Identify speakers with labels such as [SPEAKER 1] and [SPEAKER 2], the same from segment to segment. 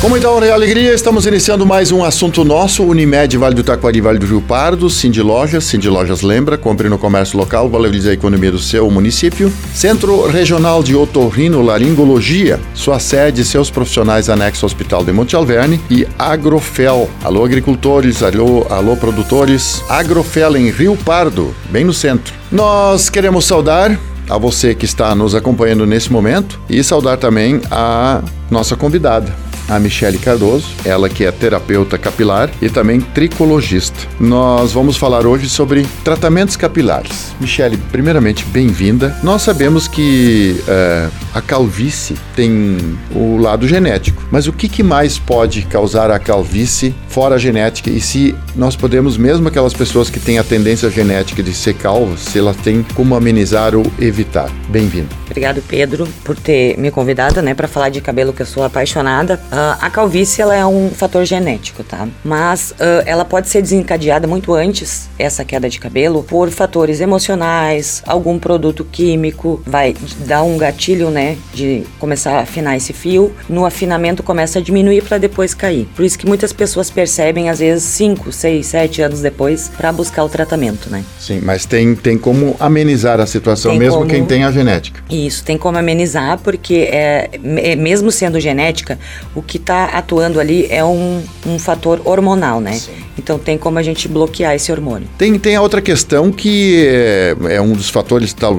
[SPEAKER 1] Com muita honra e alegria, estamos iniciando mais um assunto nosso, Unimed Vale do Taquari, Vale do Rio Pardo, Cindy Lojas, Cindy Lojas lembra, compre no comércio local, valorize a economia do seu município. Centro Regional de Otorrino Laringologia, sua sede seus profissionais anexo ao Hospital de Monte Alverne e Agrofel. Alô agricultores, alô, alô produtores, Agrofel em Rio Pardo, bem no centro. Nós queremos saudar a você que está nos acompanhando nesse momento e saudar também a nossa convidada, a Michele Cardoso, ela que é terapeuta capilar e também tricologista. Nós vamos falar hoje sobre tratamentos capilares. Michele, primeiramente, bem-vinda. Nós sabemos que é, a calvície tem o lado genético, mas o que, que mais pode causar a calvície fora a genética e se nós podemos, mesmo aquelas pessoas que têm a tendência genética de ser calvas, se elas têm como amenizar ou evitar? Bem-vinda.
[SPEAKER 2] Obrigado, Pedro, por ter me convidado, né, para falar de cabelo que eu sou apaixonada. Uh, a calvície ela é um fator genético, tá? Mas uh, ela pode ser desencadeada muito antes essa queda de cabelo por fatores emocionais, algum produto químico vai dar um gatilho, né, de começar a afinar esse fio. No afinamento começa a diminuir para depois cair. Por isso que muitas pessoas percebem às vezes 5, 6, 7 anos depois para buscar o tratamento, né?
[SPEAKER 1] Sim, mas tem tem como amenizar a situação
[SPEAKER 2] Tem
[SPEAKER 1] mesmo
[SPEAKER 2] como-
[SPEAKER 1] quem tem a genética.
[SPEAKER 2] Isso, tem como amenizar, porque é, mesmo sendo genética, o que está atuando ali é um, um fator hormonal, né? Então tem como a gente bloquear esse hormônio.
[SPEAKER 1] Tem, tem a outra questão que é, é um dos fatores, tal,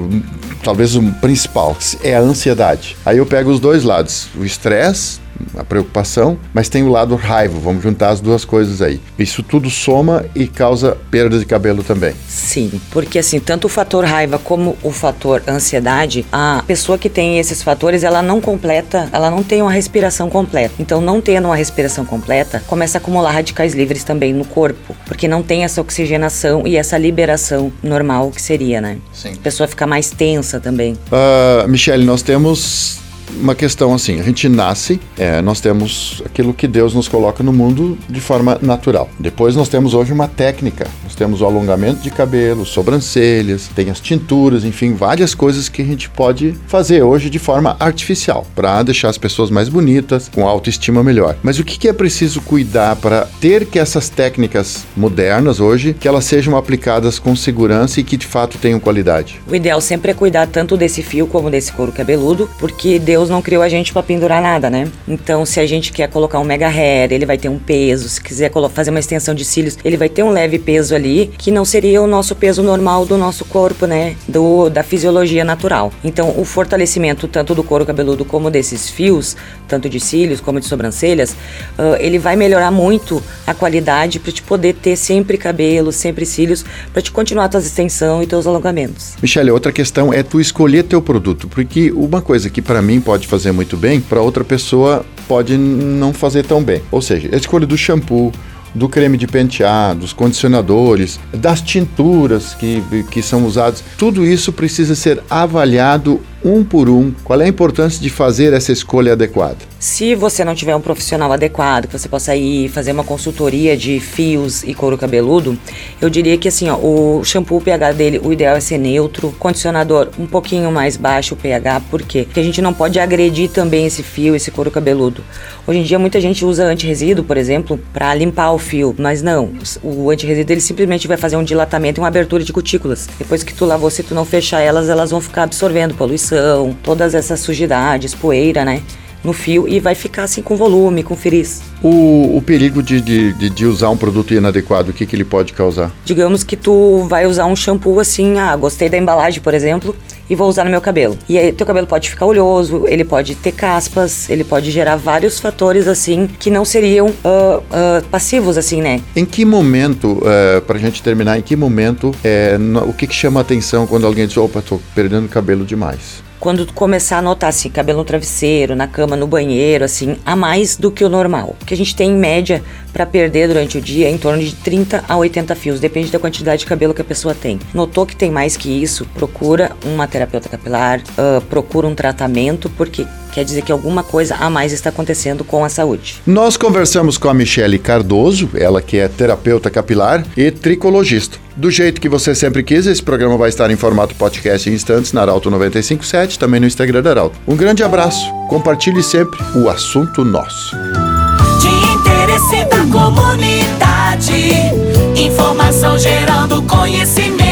[SPEAKER 1] talvez o principal, é a ansiedade. Aí eu pego os dois lados, o estresse, a preocupação, mas tem o lado raiva, vamos juntar as duas coisas aí. Isso tudo soma e causa perda de cabelo também.
[SPEAKER 2] Sim, porque assim, tanto o fator raiva como o fator ansiedade, a pessoa que tem esses fatores, ela não completa, ela não tem uma respiração completa. Então, não tendo uma respiração completa, começa a acumular radicais livres também no corpo, porque não tem essa oxigenação e essa liberação normal que seria, né?
[SPEAKER 1] Sim.
[SPEAKER 2] A pessoa fica mais tensa também.
[SPEAKER 1] Ah, Michele, nós temos uma questão assim, a gente nasce, é, nós temos aquilo que Deus nos coloca no mundo de forma natural. Depois nós temos hoje uma técnica, nós temos o alongamento de cabelo, sobrancelhas, tem as tinturas, enfim, várias coisas que a gente pode fazer hoje de forma artificial, para deixar as pessoas mais bonitas, com autoestima melhor. Mas o que, que é preciso cuidar para ter que essas técnicas modernas hoje, que elas sejam aplicadas com segurança e que de fato tenham qualidade?
[SPEAKER 2] O ideal sempre é cuidar tanto desse fio como desse couro cabeludo, porque Deus não criou a gente pra pendurar nada, né? Então, se a gente quer colocar um mega hair, ele vai ter um peso. Se quiser fazer uma extensão de cílios, ele vai ter um leve peso ali, que não seria o nosso peso normal do nosso corpo, né? Do, da fisiologia natural. Então, o fortalecimento tanto do couro cabeludo como desses fios, tanto de cílios como de sobrancelhas, ah, ele vai melhorar muito a qualidade pra te poder ter sempre cabelo, sempre cílios, pra te continuar tuas extensão e teus alongamentos.
[SPEAKER 1] Michele, outra questão é tu escolher teu produto, porque uma coisa que para mim pode fazer muito bem, para outra pessoa pode não fazer tão bem. Ou seja, a escolha do shampoo, do creme de pentear, dos condicionadores, das tinturas que, que são usadas, tudo isso precisa ser avaliado um por um. Qual é a importância de fazer essa escolha adequada?
[SPEAKER 2] Se você não tiver um profissional adequado, que você possa ir fazer uma consultoria de fios e couro cabeludo, eu diria que assim, ó, o shampoo, o pH dele, o ideal é ser neutro, condicionador um pouquinho mais baixo o pH, por quê? Porque a gente não pode agredir também esse fio, esse couro cabeludo. Hoje em dia muita gente usa antirresíduo, por exemplo, para limpar o fio, mas não, o antirresíduo ele simplesmente vai fazer um dilatamento e uma abertura de cutículas. Depois que tu lavou, se tu não fechar elas, elas vão ficar absorvendo poluição, todas essas sujidades, poeira, né? no fio e vai ficar assim com volume, com frizz.
[SPEAKER 1] O, o perigo de, de, de, de usar um produto inadequado, o que, que ele pode causar?
[SPEAKER 2] Digamos que tu vai usar um shampoo assim, ah, gostei da embalagem, por exemplo, e vou usar no meu cabelo. E aí teu cabelo pode ficar oleoso, ele pode ter caspas, ele pode gerar vários fatores assim que não seriam ah, ah, passivos assim, né?
[SPEAKER 1] Em que momento, uh, pra gente terminar, em que momento, é, no- o que, que chama a atenção quando alguém diz, opa, tô perdendo cabelo demais?
[SPEAKER 2] Quando tu começar a notar assim, cabelo no travesseiro, na cama, no banheiro, assim, a mais do que o normal. Que a gente tem em média pra perder durante o dia em torno de 30 a 80 fios, depende da quantidade de cabelo que a pessoa tem. Notou que tem mais que isso, procura uma terapeuta capilar, ah, procura um tratamento, porque quer dizer que alguma coisa a mais está acontecendo com a saúde.
[SPEAKER 1] Nós conversamos com a Michele Cardoso, ela que é terapeuta capilar e tricologista. Do jeito que você sempre quis, esse programa vai estar em formato podcast em instantes na Arauto 957, também no Instagram da Arauto. Um grande abraço, compartilhe sempre o assunto nosso.
[SPEAKER 3] De interesse da comunidade, informação gerando conhecimento.